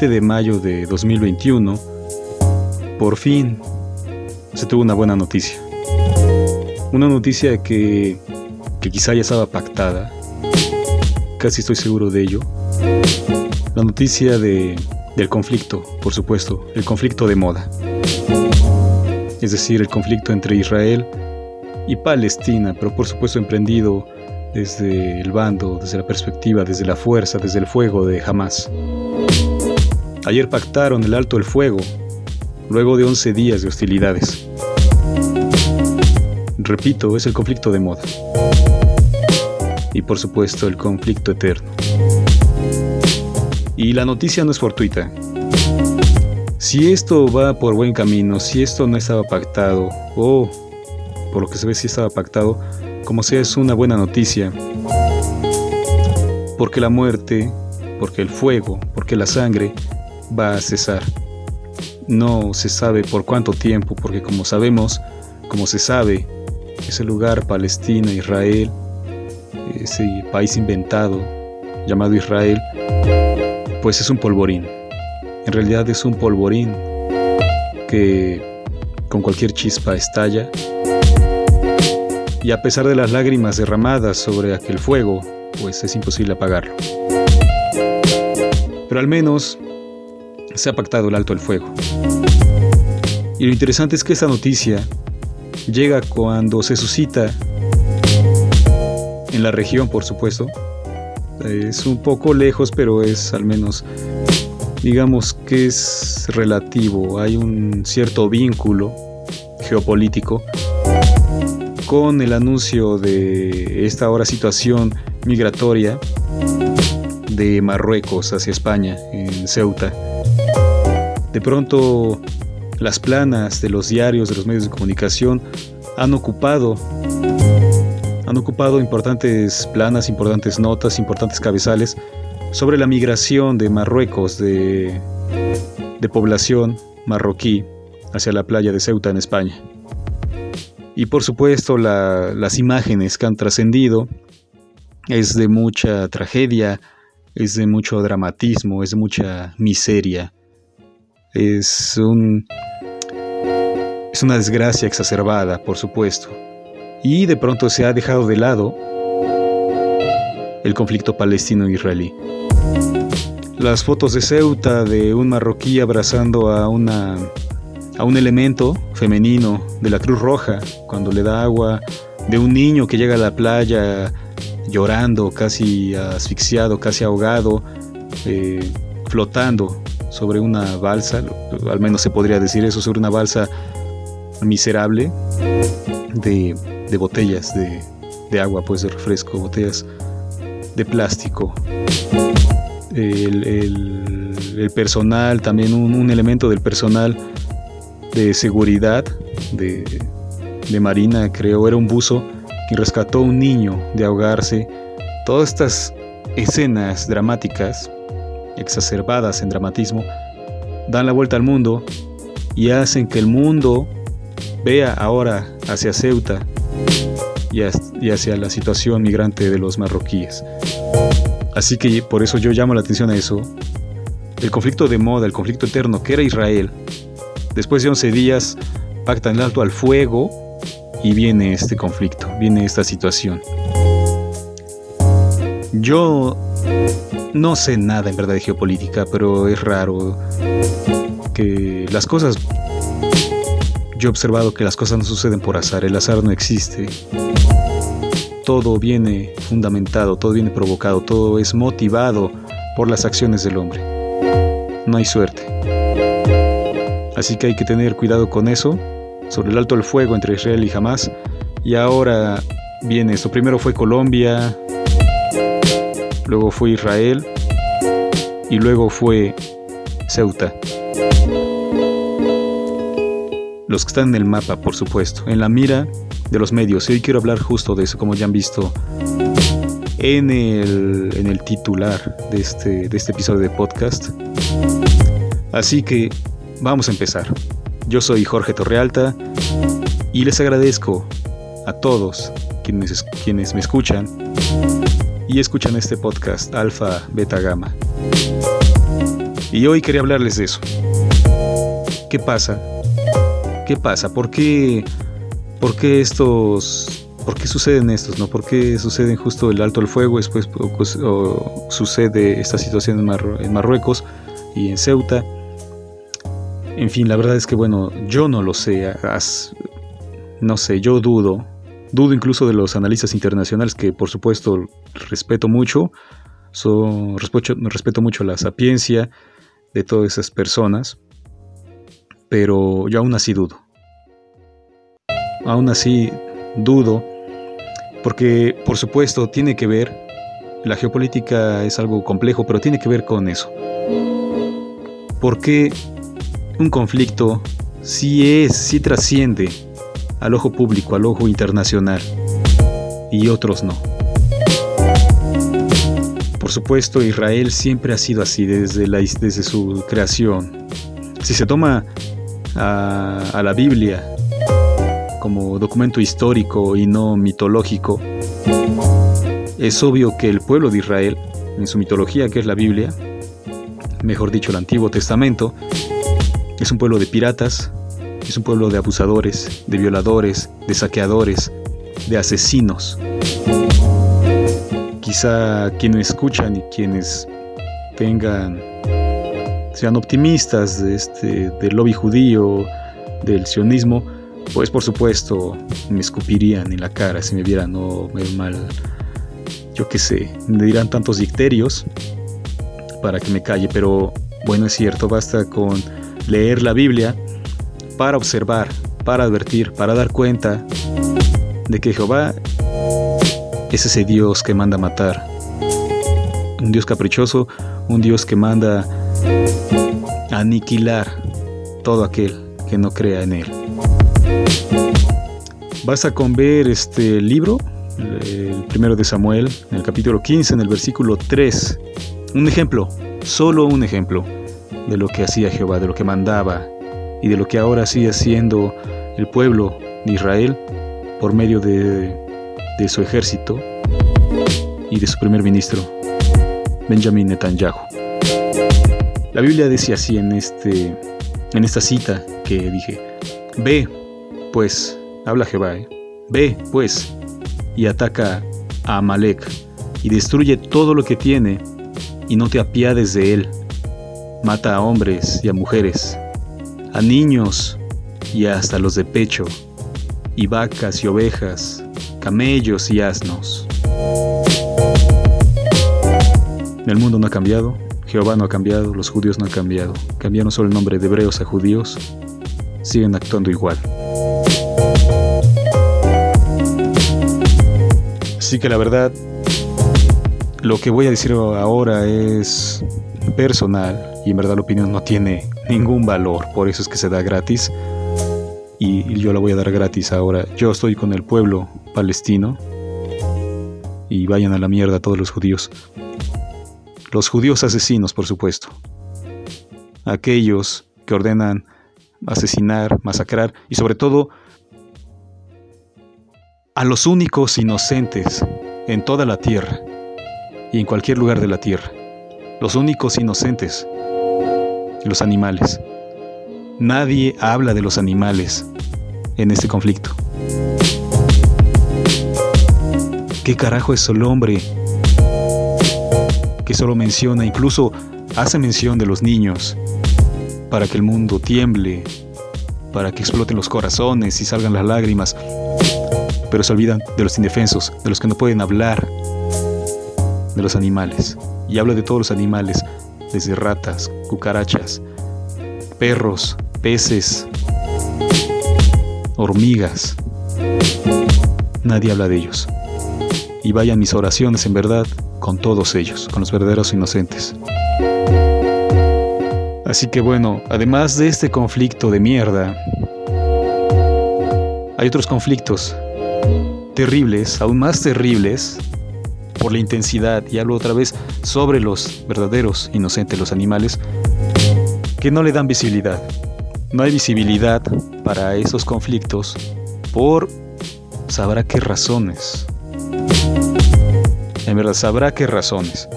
Ayer, el 20 de mayo de 2021, por fin se tuvo una buena noticia. Una noticia que, que quizá ya estaba pactada, casi estoy seguro de ello. La noticia de, del conflicto, por supuesto, el conflicto de moda. Es decir, el conflicto entre Israel y Palestina, pero por supuesto emprendido desde el bando, desde la perspectiva, desde la fuerza, desde el fuego de Hamas. Ayer pactaron el alto el fuego, luego de 11 días de hostilidades. Repito, es el conflicto de moda. Y por supuesto el conflicto eterno. Y la noticia no es fortuita. Si esto va por buen camino, si esto no estaba pactado, o por lo que se ve si estaba pactado, como sea es una buena noticia. Porque la muerte, porque el fuego, porque la sangre va a cesar. No se sabe por cuánto tiempo, porque como sabemos, como se sabe, ese lugar Palestina, Israel, ese país inventado llamado Israel, pues es un polvorín. En realidad es un polvorín que con cualquier chispa estalla y a pesar de las lágrimas derramadas sobre aquel fuego, pues es imposible apagarlo. Pero al menos se ha pactado el alto el fuego. Y lo interesante es que esta noticia llega cuando se suscita en la región, por supuesto. Es un poco lejos, pero es al menos, digamos que es relativo. Hay un cierto vínculo geopolítico con el anuncio de esta ahora situación migratoria de Marruecos hacia España, en Ceuta. De pronto, las planas de los diarios, de los medios de comunicación, han ocupado, han ocupado importantes planas, importantes notas, importantes cabezales sobre la migración de Marruecos, de, de población marroquí, hacia la playa de Ceuta en España. Y por supuesto las imágenes que han trascendido es de mucha tragedia, es de mucho dramatismo, es de mucha miseria. Es un es una desgracia exacerbada, por supuesto. Y de pronto se ha dejado de lado el conflicto palestino-israelí. Las fotos de Ceuta de un marroquí abrazando a una a un elemento femenino de la Cruz Roja cuando le da agua, de un niño que llega a la playa llorando, casi asfixiado, casi ahogado, eh, flotando sobre una balsa, al menos se podría decir eso, sobre una balsa miserable de, botellas de, agua, pues de refresco, botellas de plástico. El, personal, también un elemento del personal de seguridad de, Marina, creo, era un buzo que rescató a un niño de ahogarse. Todas estas escenas dramáticas, exacerbadas en dramatismo, dan la vuelta al mundo y hacen que el mundo vea ahora hacia Ceuta y, hacia la situación migrante de los marroquíes. Así que por eso yo llamo la atención a eso. El conflicto de moda, el conflicto eterno que era Israel, Después de 11 días pactan el alto al fuego y viene este conflicto, viene esta situación. Yo no sé nada en verdad de geopolítica, pero es raro que las cosas... Yo he observado que las cosas no suceden por azar, el azar no existe. Todo viene fundamentado, todo viene provocado, todo es motivado por las acciones del hombre. No hay suerte. Así que hay que tener cuidado con eso, sobre el alto el fuego entre Israel y Hamas. Y ahora viene esto. Primero fue Colombia, luego fue Israel y luego fue Ceuta. Los que están en el mapa, por supuesto, en la mira de los medios. Y hoy quiero hablar justo de eso, como ya han visto en el, en el titular de este, de este episodio de podcast. Así que Vamos a empezar. Yo soy Jorge Torrealta y les agradezco a todos quienes, quienes me escuchan y escuchan este podcast Alfa Beta Gamma. Y hoy quería hablarles de eso. ¿Qué pasa? ¿Qué pasa? ¿Por qué, por qué estos ¿por qué suceden estos? ¿no? ¿Por qué suceden justo el alto al fuego? Después sucede esta situación en, Marruecos y en Ceuta. En fin, la verdad es que bueno, yo no lo sé. no sé, yo dudo. Dudo incluso de los analistas internacionales que por supuesto respeto mucho. respeto, mucho la sapiencia de todas esas personas. Pero yo aún así dudo. Aún así dudo porque, por supuesto, tiene que ver, la geopolítica es algo complejo, pero tiene que ver con eso. Porque un conflicto sí es, sí trasciende al ojo público, al ojo internacional, y otros no. Por supuesto, Israel siempre ha sido así desde, la, desde su creación. Si se toma a, a la Biblia como documento histórico y no mitológico, es obvio que el pueblo de Israel, en su mitología que es la Biblia, mejor dicho el Antiguo Testamento, es un pueblo de piratas, es un pueblo de abusadores, de violadores, de saqueadores, de asesinos. Quizá quienes escuchan y quienes tengan sean optimistas de este, del lobby judío, del sionismo, pues por supuesto me escupirían en la cara si me vieran no mal, yo qué sé, me dirán tantos dicterios para que me calle, pero bueno es cierto, basta con leer la Biblia para observar, para advertir, para dar cuenta de que Jehová es ese Dios que manda matar, un Dios caprichoso, un Dios que manda aniquilar todo aquel que no crea en Él. Basta con ver este libro, el primero de Samuel, en el capítulo 15, en el versículo 3. Un ejemplo, solo un ejemplo de lo que hacía Jehová, de lo que mandaba y de lo que ahora sigue haciendo el pueblo de Israel por medio de, su ejército y de su primer ministro, Benjamin Netanyahu. La Biblia decía así en, este, en esta cita que dije, ve, pues, habla Jehová, ¿eh? ve, pues, y ataca a Amalek, y destruye todo lo que tiene, y no te apiades de él. Mata a hombres y a mujeres, a niños y hasta los de pecho, y vacas y ovejas, camellos y asnos. El mundo no ha cambiado, Jehová no ha cambiado, los judíos no han cambiado. Cambiaron solo el nombre de hebreos a judíos, siguen actuando igual. Así que la verdad, lo que voy a decir ahora es personal y en verdad la opinión no tiene ningún valor, por eso es que se da gratis y yo la voy a dar gratis ahora. Yo estoy con el pueblo palestino y vayan a la mierda todos los judíos. Los judíos asesinos, por supuesto. Aquellos que ordenan asesinar, masacrar y sobre todo a los únicos inocentes en toda la tierra y en cualquier lugar de la tierra. Los únicos inocentes, los animales. Nadie habla de los animales en este conflicto. ¿Qué carajo es el hombre que solo menciona, incluso hace mención de los niños, para que el mundo tiemble, para que exploten los corazones y salgan las lágrimas? pero se olvidan de los indefensos, de los que no pueden hablar, de los animales. Y hablo de todos los animales, desde ratas, cucarachas, perros, peces, hormigas. Nadie habla de ellos. Y vayan mis oraciones en verdad con todos ellos, con los verdaderos inocentes. Así que bueno, además de este conflicto de mierda, hay otros conflictos terribles, aún más terribles, por la intensidad, y hablo otra vez sobre los verdaderos inocentes, los animales, que no le dan visibilidad. No hay visibilidad para esos conflictos por sabrá qué razones. En verdad, sabrá qué razones.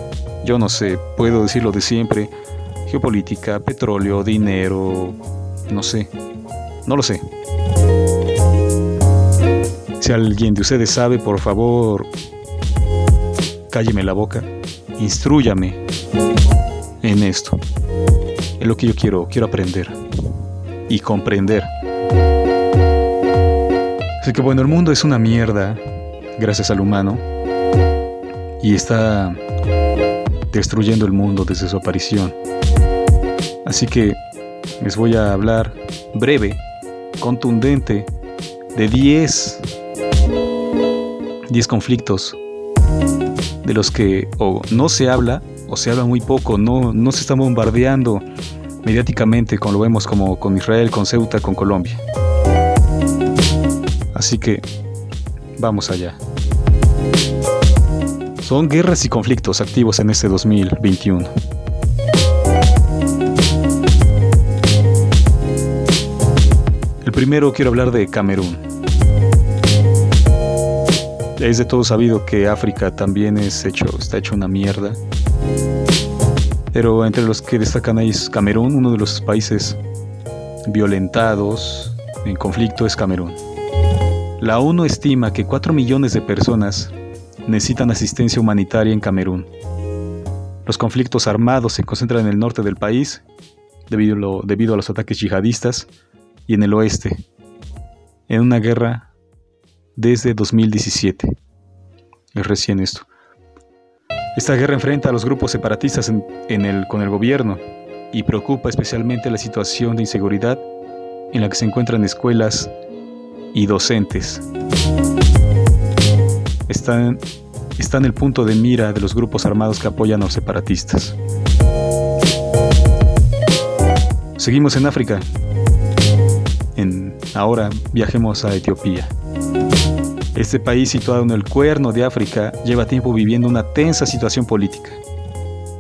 Yo no sé, puedo decirlo de siempre. Geopolítica, petróleo, dinero, no sé. No lo sé. Si alguien de ustedes sabe, por favor, cálleme la boca, instruyame en esto. Es lo que yo quiero, quiero aprender y comprender. Así que bueno, el mundo es una mierda gracias al humano y está destruyendo el mundo desde su aparición. Así que les voy a hablar breve, contundente, de 10 10 conflictos de los que o no se habla o se habla muy poco, no, no se está bombardeando mediáticamente como lo vemos como con Israel, con Ceuta, con Colombia. Así que vamos allá. Son guerras y conflictos activos en este 2021. El primero quiero hablar de Camerún. Es de todo sabido que África también está hecho una mierda. Pero entre los que destacan ahí es Camerún, uno de los países violentados en conflicto es Camerún. La ONU estima que 4 millones de personas necesitan asistencia humanitaria en Camerún. Los conflictos armados se concentran en el norte del país debido a los ataques yihadistas y en el oeste, en una guerra desde 2017. Es recién esto. Esta guerra enfrenta a los grupos separatistas con el gobierno y preocupa especialmente la situación de inseguridad en la que se encuentran escuelas y docentes. Están, están en el punto de mira de los grupos armados que apoyan a los separatistas. Seguimos en África. En, ahora viajemos a Etiopía. Este país situado en el cuerno de África lleva tiempo viviendo una tensa situación política,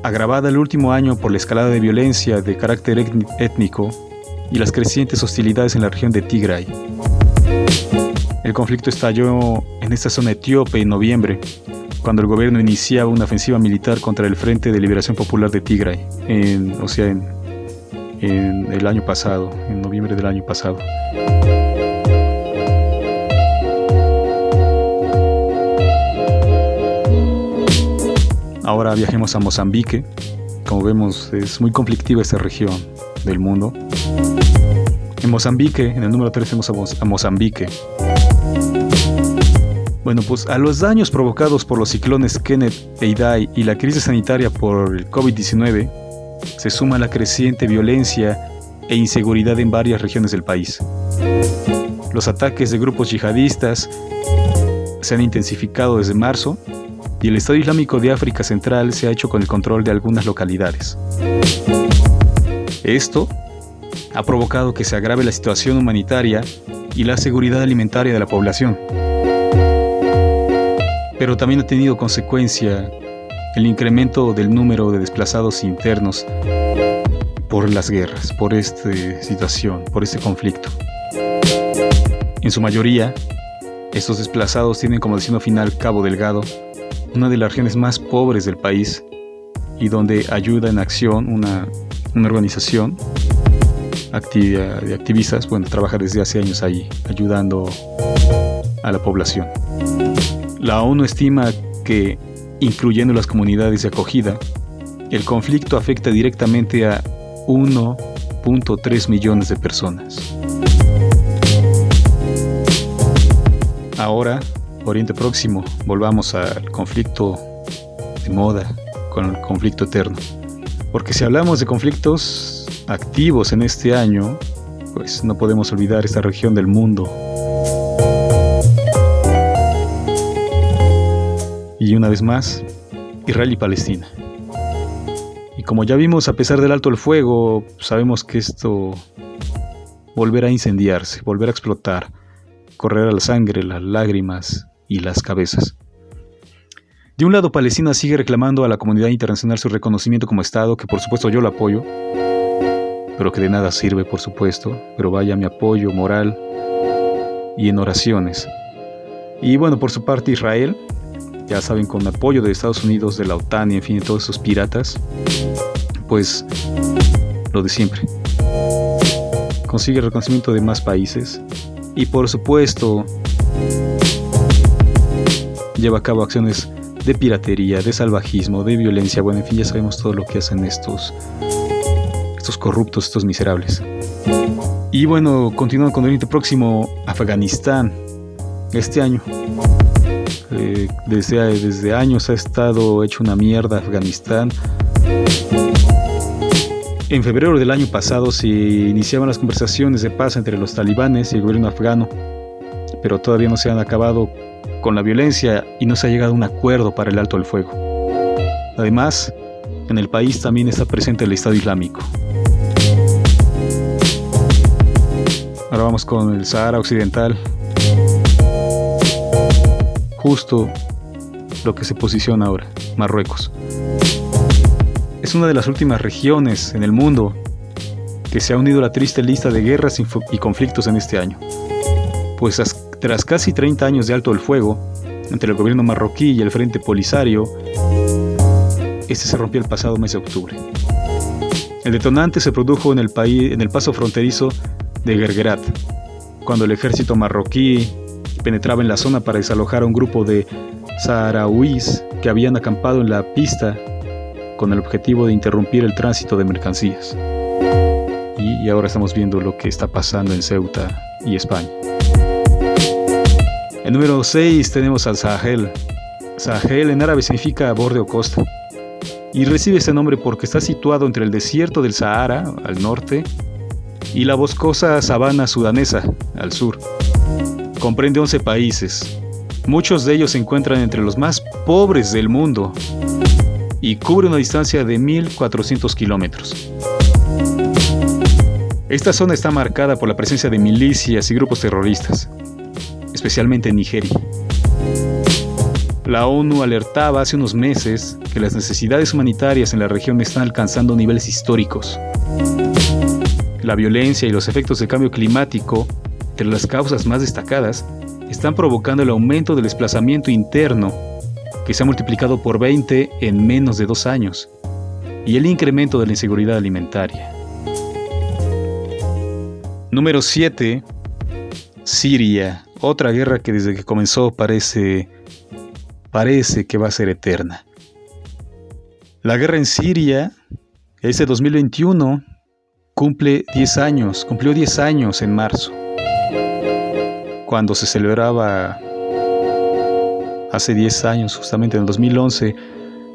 agravada el último año por la escalada de violencia de carácter étnico y las crecientes hostilidades en la región de Tigray. El conflicto estalló en esta zona etíope en noviembre, cuando el gobierno iniciaba una ofensiva militar contra el Frente de Liberación Popular de Tigray, en, o sea, en, en el año pasado, en noviembre del año pasado. Ahora viajemos a Mozambique. Como vemos, es muy conflictiva esta región del mundo. En Mozambique, en el número 3 tenemos a Mozambique. Bueno, pues a los daños provocados por los ciclones Kenneth e Idai y la crisis sanitaria por el COVID-19, se suma la creciente violencia e inseguridad en varias regiones del país. Los ataques de grupos yihadistas se han intensificado desde marzo y el Estado Islámico de África Central se ha hecho con el control de algunas localidades. Esto ha provocado que se agrave la situación humanitaria y la seguridad alimentaria de la población pero también ha tenido consecuencia el incremento del número de desplazados internos por las guerras, por esta situación, por este conflicto. En su mayoría, estos desplazados tienen como destino final Cabo Delgado, una de las regiones más pobres del país y donde ayuda en acción una, una organización de activistas, bueno, trabaja desde hace años ahí, ayudando a la población. La ONU estima que, incluyendo las comunidades de acogida, el conflicto afecta directamente a 1.3 millones de personas. Ahora, Oriente Próximo, volvamos al conflicto de moda, con el conflicto eterno. Porque si hablamos de conflictos activos en este año, pues no podemos olvidar esta región del mundo y una vez más, Israel y Palestina. Y como ya vimos, a pesar del alto el fuego, sabemos que esto volverá a incendiarse, volverá a explotar, correr a la sangre, las lágrimas y las cabezas. De un lado, Palestina sigue reclamando a la comunidad internacional su reconocimiento como Estado, que por supuesto yo lo apoyo, pero que de nada sirve, por supuesto, pero vaya mi apoyo moral y en oraciones. Y bueno, por su parte, Israel ya saben, con apoyo de Estados Unidos, de la OTAN y en fin, de todos esos piratas, pues lo de siempre. Consigue reconocimiento de más países y por supuesto lleva a cabo acciones de piratería, de salvajismo, de violencia. Bueno, en fin, ya sabemos todo lo que hacen estos, estos corruptos, estos miserables. Y bueno, continuando con el Oriente Próximo, Afganistán, este año. Eh, desde, desde años ha estado hecho una mierda Afganistán. En febrero del año pasado se iniciaban las conversaciones de paz entre los talibanes y el gobierno afgano, pero todavía no se han acabado con la violencia y no se ha llegado a un acuerdo para el alto del fuego. Además, en el país también está presente el Estado Islámico. Ahora vamos con el Sahara Occidental. Justo lo que se posiciona ahora, Marruecos. Es una de las últimas regiones en el mundo que se ha unido a la triste lista de guerras y conflictos en este año. Pues tras casi 30 años de alto el fuego entre el gobierno marroquí y el Frente Polisario, este se rompió el pasado mes de octubre. El detonante se produjo en el, país, en el paso fronterizo de Gergerat, cuando el ejército marroquí penetraba en la zona para desalojar a un grupo de saharauis que habían acampado en la pista con el objetivo de interrumpir el tránsito de mercancías. Y, y ahora estamos viendo lo que está pasando en Ceuta y España. En número 6 tenemos al Sahel. Sahel en árabe significa borde o costa. Y recibe este nombre porque está situado entre el desierto del Sahara, al norte, y la boscosa sabana sudanesa, al sur. Comprende 11 países. Muchos de ellos se encuentran entre los más pobres del mundo y cubre una distancia de 1.400 kilómetros. Esta zona está marcada por la presencia de milicias y grupos terroristas especialmente en Nigeria. La ONU alertaba hace unos meses que las necesidades humanitarias en la región están alcanzando niveles históricos. La violencia y los efectos del cambio climático, entre las causas más destacadas, están provocando el aumento del desplazamiento interno, que se ha multiplicado por 20 en menos de dos años, y el incremento de la inseguridad alimentaria. Número 7. Siria. Otra guerra que desde que comenzó parece parece que va a ser eterna. La guerra en Siria, este 2021, cumple 10 años, cumplió 10 años en marzo, cuando se celebraba hace 10 años, justamente en el 2011,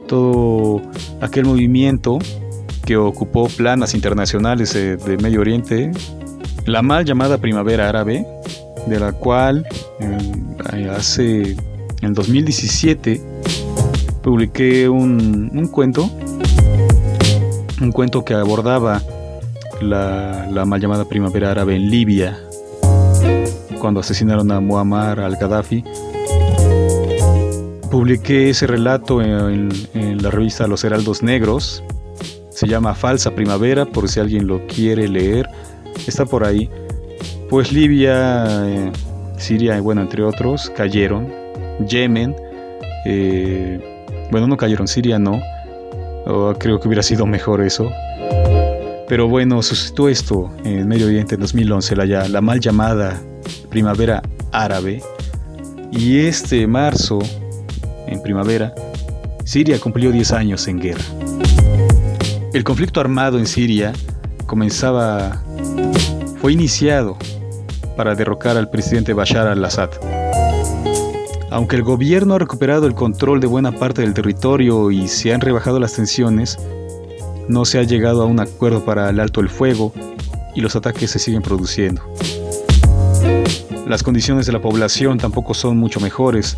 todo aquel movimiento que ocupó planas internacionales de, de Medio Oriente, la mal llamada Primavera Árabe, de la cual hace en 2017 publiqué un, cuento, un cuento que abordaba la, mal llamada primavera árabe en Libia, cuando asesinaron a Muammar al-Gaddafi. Publiqué ese relato en, la revista Los Heraldos Negros. Se llama Falsa Primavera, por si alguien lo quiere leer. Está por ahí. Pues Libia, eh, Siria, bueno, entre otros, cayeron. Yemen, eh, bueno, no cayeron, Siria no. creo que hubiera sido mejor eso. Pero bueno, suscitó esto en Medio Oriente en 2011, la, la mal llamada primavera árabe. Y este marzo, en primavera, Siria cumplió 10 años en guerra. El conflicto armado en Siria comenzaba, fue iniciado para derrocar al presidente Bashar al-Assad. Aunque el gobierno ha recuperado el control de buena parte del territorio y se han rebajado las tensiones, no se ha llegado a un acuerdo para el alto el fuego y los ataques se siguen produciendo. Las condiciones de la población tampoco son mucho mejores,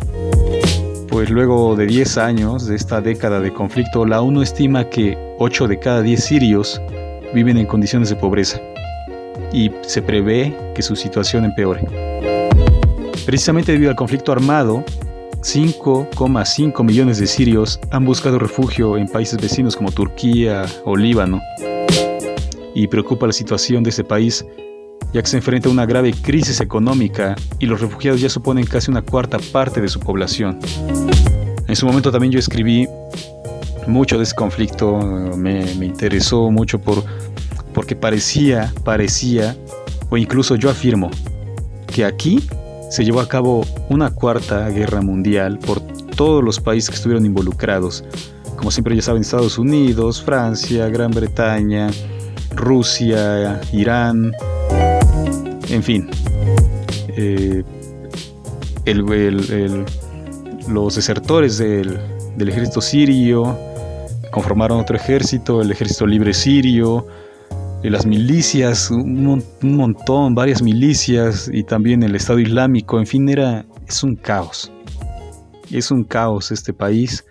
pues luego de 10 años de esta década de conflicto, la ONU estima que 8 de cada 10 sirios viven en condiciones de pobreza y se prevé que su situación empeore. Precisamente debido al conflicto armado, 5,5 millones de sirios han buscado refugio en países vecinos como Turquía o Líbano. Y preocupa la situación de ese país, ya que se enfrenta a una grave crisis económica y los refugiados ya suponen casi una cuarta parte de su población. En su momento también yo escribí mucho de ese conflicto, me, interesó mucho por, porque parecía, parecía, o incluso yo afirmo, que aquí se llevó a cabo una cuarta guerra mundial por todos los países que estuvieron involucrados. Como siempre ya saben, Estados Unidos, Francia, Gran Bretaña, Rusia, Irán, en fin. Eh, los desertores del, ejército sirio conformaron otro ejército, el ejército libre sirio, las milicias, un, montón, varias milicias y también el Estado Islámico, en fin, era, es un caos. Es un caos este país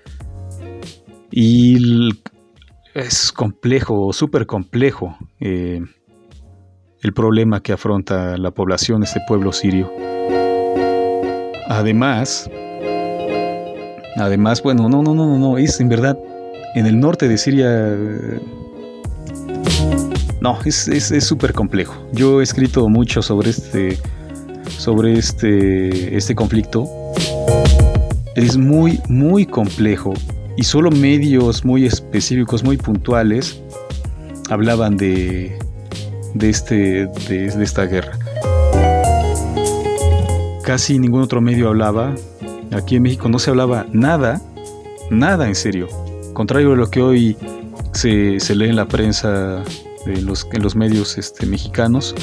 y es complejo, súper complejo eh, el problema que afronta la población, este pueblo sirio. Además, además, bueno, no, no, no, no, es en verdad en el norte de Siria. No, es súper complejo. Yo he escrito mucho sobre este, sobre este, este conflicto. Es muy, muy complejo y solo medios muy específicos, muy puntuales, hablaban de, de, este, de esta guerra casi ningún otro medio hablaba. Aquí en México no se hablaba nada, nada en serio. Contrario a lo que hoy se, lee en la prensa, en los, en los medios este, mexicanos,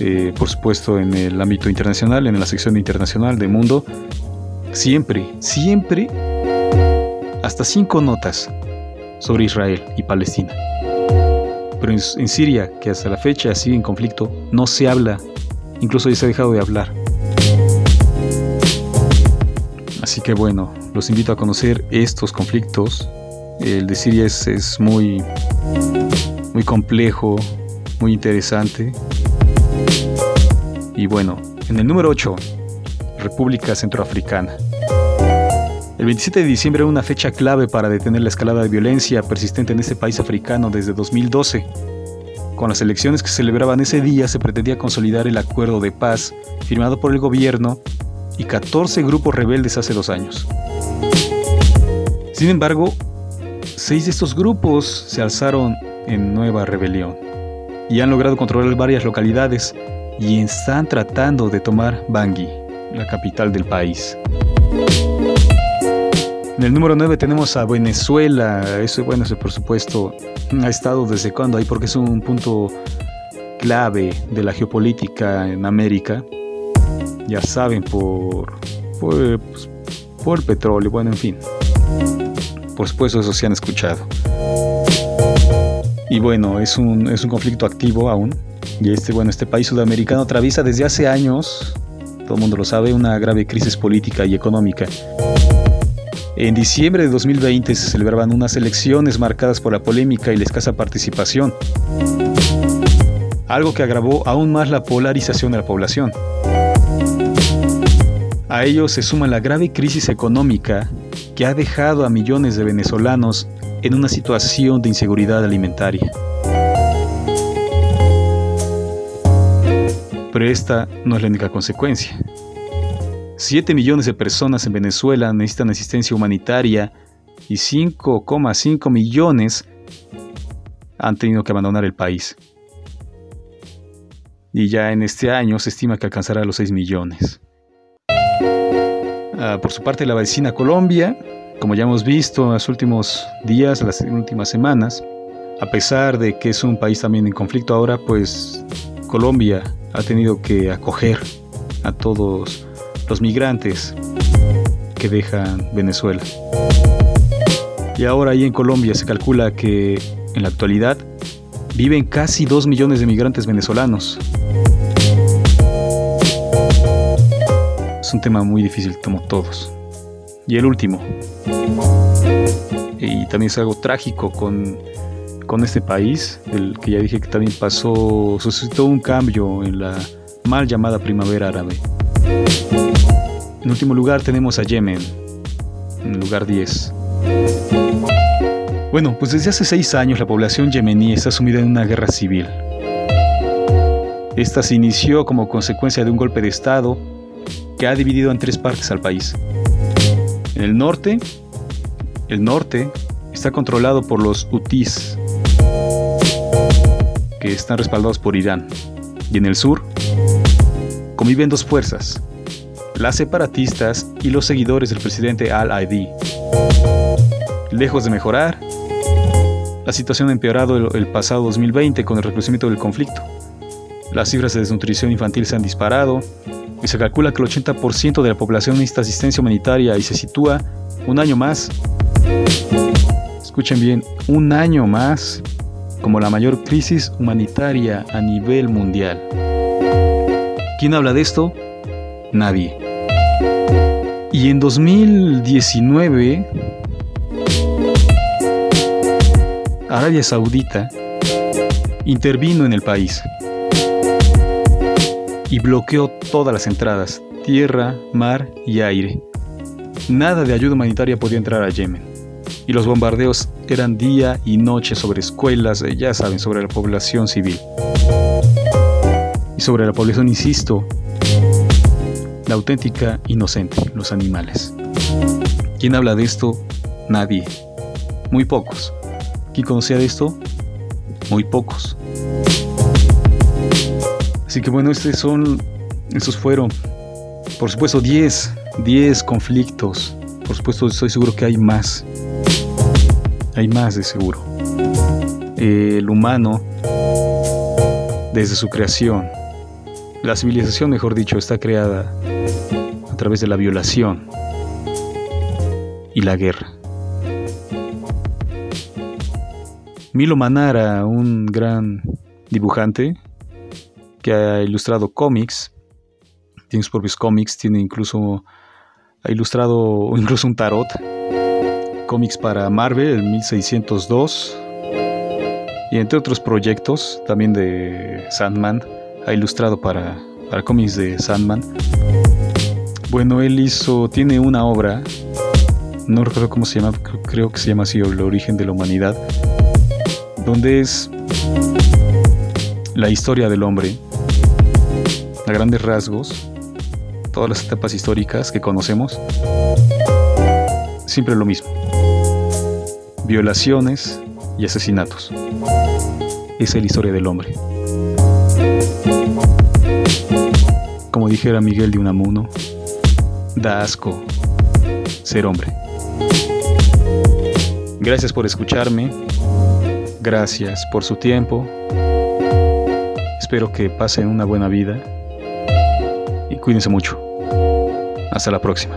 eh, por supuesto en el ámbito internacional, en la sección internacional de Mundo, siempre, siempre, hasta cinco notas sobre Israel y Palestina. Pero en, en Siria, que hasta la fecha sigue en conflicto, no se habla, incluso ya se ha dejado de hablar. Así que bueno, los invito a conocer estos conflictos. El de Siria es, muy, muy complejo, muy interesante. Y bueno, en el número 8, República Centroafricana. El 27 de diciembre era una fecha clave para detener la escalada de violencia persistente en este país africano desde 2012. Con las elecciones que celebraban ese día se pretendía consolidar el acuerdo de paz firmado por el gobierno y 14 grupos rebeldes hace dos años. Sin embargo, seis de estos grupos se alzaron en nueva rebelión y han logrado controlar varias localidades y están tratando de tomar Bangui, la capital del país. En el número 9 tenemos a Venezuela. Eso, bueno, eso por supuesto ha estado desde cuando ahí porque es un punto clave de la geopolítica en América ya saben, por, por, pues, por petróleo, bueno, en fin. Por supuesto, eso se han escuchado. Y bueno, es un, es un conflicto activo aún. Y este, bueno, este país sudamericano atraviesa desde hace años, todo el mundo lo sabe, una grave crisis política y económica. En diciembre de 2020 se celebraban unas elecciones marcadas por la polémica y la escasa participación, algo que agravó aún más la polarización de la población. A ello se suma la grave crisis económica que ha dejado a millones de venezolanos en una situación de inseguridad alimentaria. Pero esta no es la única consecuencia. 7 millones de personas en Venezuela necesitan asistencia humanitaria y 5,5 millones han tenido que abandonar el país. Y ya en este año se estima que alcanzará los 6 millones. Ah, por su parte, la vecina Colombia, como ya hemos visto en los últimos días, las últimas semanas, a pesar de que es un país también en conflicto ahora, pues Colombia ha tenido que acoger a todos los migrantes que dejan Venezuela. Y ahora ahí en Colombia se calcula que en la actualidad viven casi 2 millones de migrantes venezolanos. Es un tema muy difícil, como todos. Y el último. Y también es algo trágico con, con este país, el que ya dije que también pasó, suscitó un cambio en la mal llamada primavera árabe. En último lugar tenemos a Yemen, en lugar 10. Bueno, pues desde hace seis años la población yemení está sumida en una guerra civil. Esta se inició como consecuencia de un golpe de Estado que ha dividido en tres partes al país. En el norte, el norte está controlado por los Houthis, que están respaldados por Irán. Y en el sur, conviven dos fuerzas, las separatistas y los seguidores del presidente Al-Aidi. Lejos de mejorar, la situación ha empeorado el, pasado 2020 con el recrudecimiento del conflicto. Las cifras de desnutrición infantil se han disparado y se calcula que el 80% de la población necesita asistencia humanitaria y se sitúa un año más. Escuchen bien, un año más como la mayor crisis humanitaria a nivel mundial. ¿Quién habla de esto? Nadie. Y en 2019 Arabia Saudita intervino en el país y bloqueó todas las entradas, tierra, mar y aire. Nada de ayuda humanitaria podía entrar a Yemen. Y los bombardeos eran día y noche sobre escuelas, eh, ya saben, sobre la población civil. Y sobre la población, insisto, la auténtica inocente, los animales. ¿Quién habla de esto? Nadie. Muy pocos. ¿Quién conocía de esto? Muy pocos. Así que bueno, estos son, estos fueron, por supuesto, 10, 10 conflictos. Por supuesto, estoy seguro que hay más. Hay más de seguro. el humano, desde su creación, la civilización, mejor dicho, está creada a través de la violación y la guerra. Milo Manara, un gran dibujante que ha ilustrado cómics, tiene sus propios cómics, tiene incluso, ha ilustrado incluso un tarot, cómics para Marvel, el 1602, y entre otros proyectos, también de Sandman, ha ilustrado para, para cómics de Sandman. Bueno, él hizo, tiene una obra, no recuerdo cómo se llama, creo que se llama así, El origen de la humanidad, donde es la historia del hombre, a grandes rasgos, todas las etapas históricas que conocemos, siempre lo mismo. Violaciones y asesinatos. Esa es la historia del hombre. Como dijera Miguel de Unamuno, da asco ser hombre. Gracias por escucharme. Gracias por su tiempo. Espero que pasen una buena vida cuídense mucho. Hasta la próxima.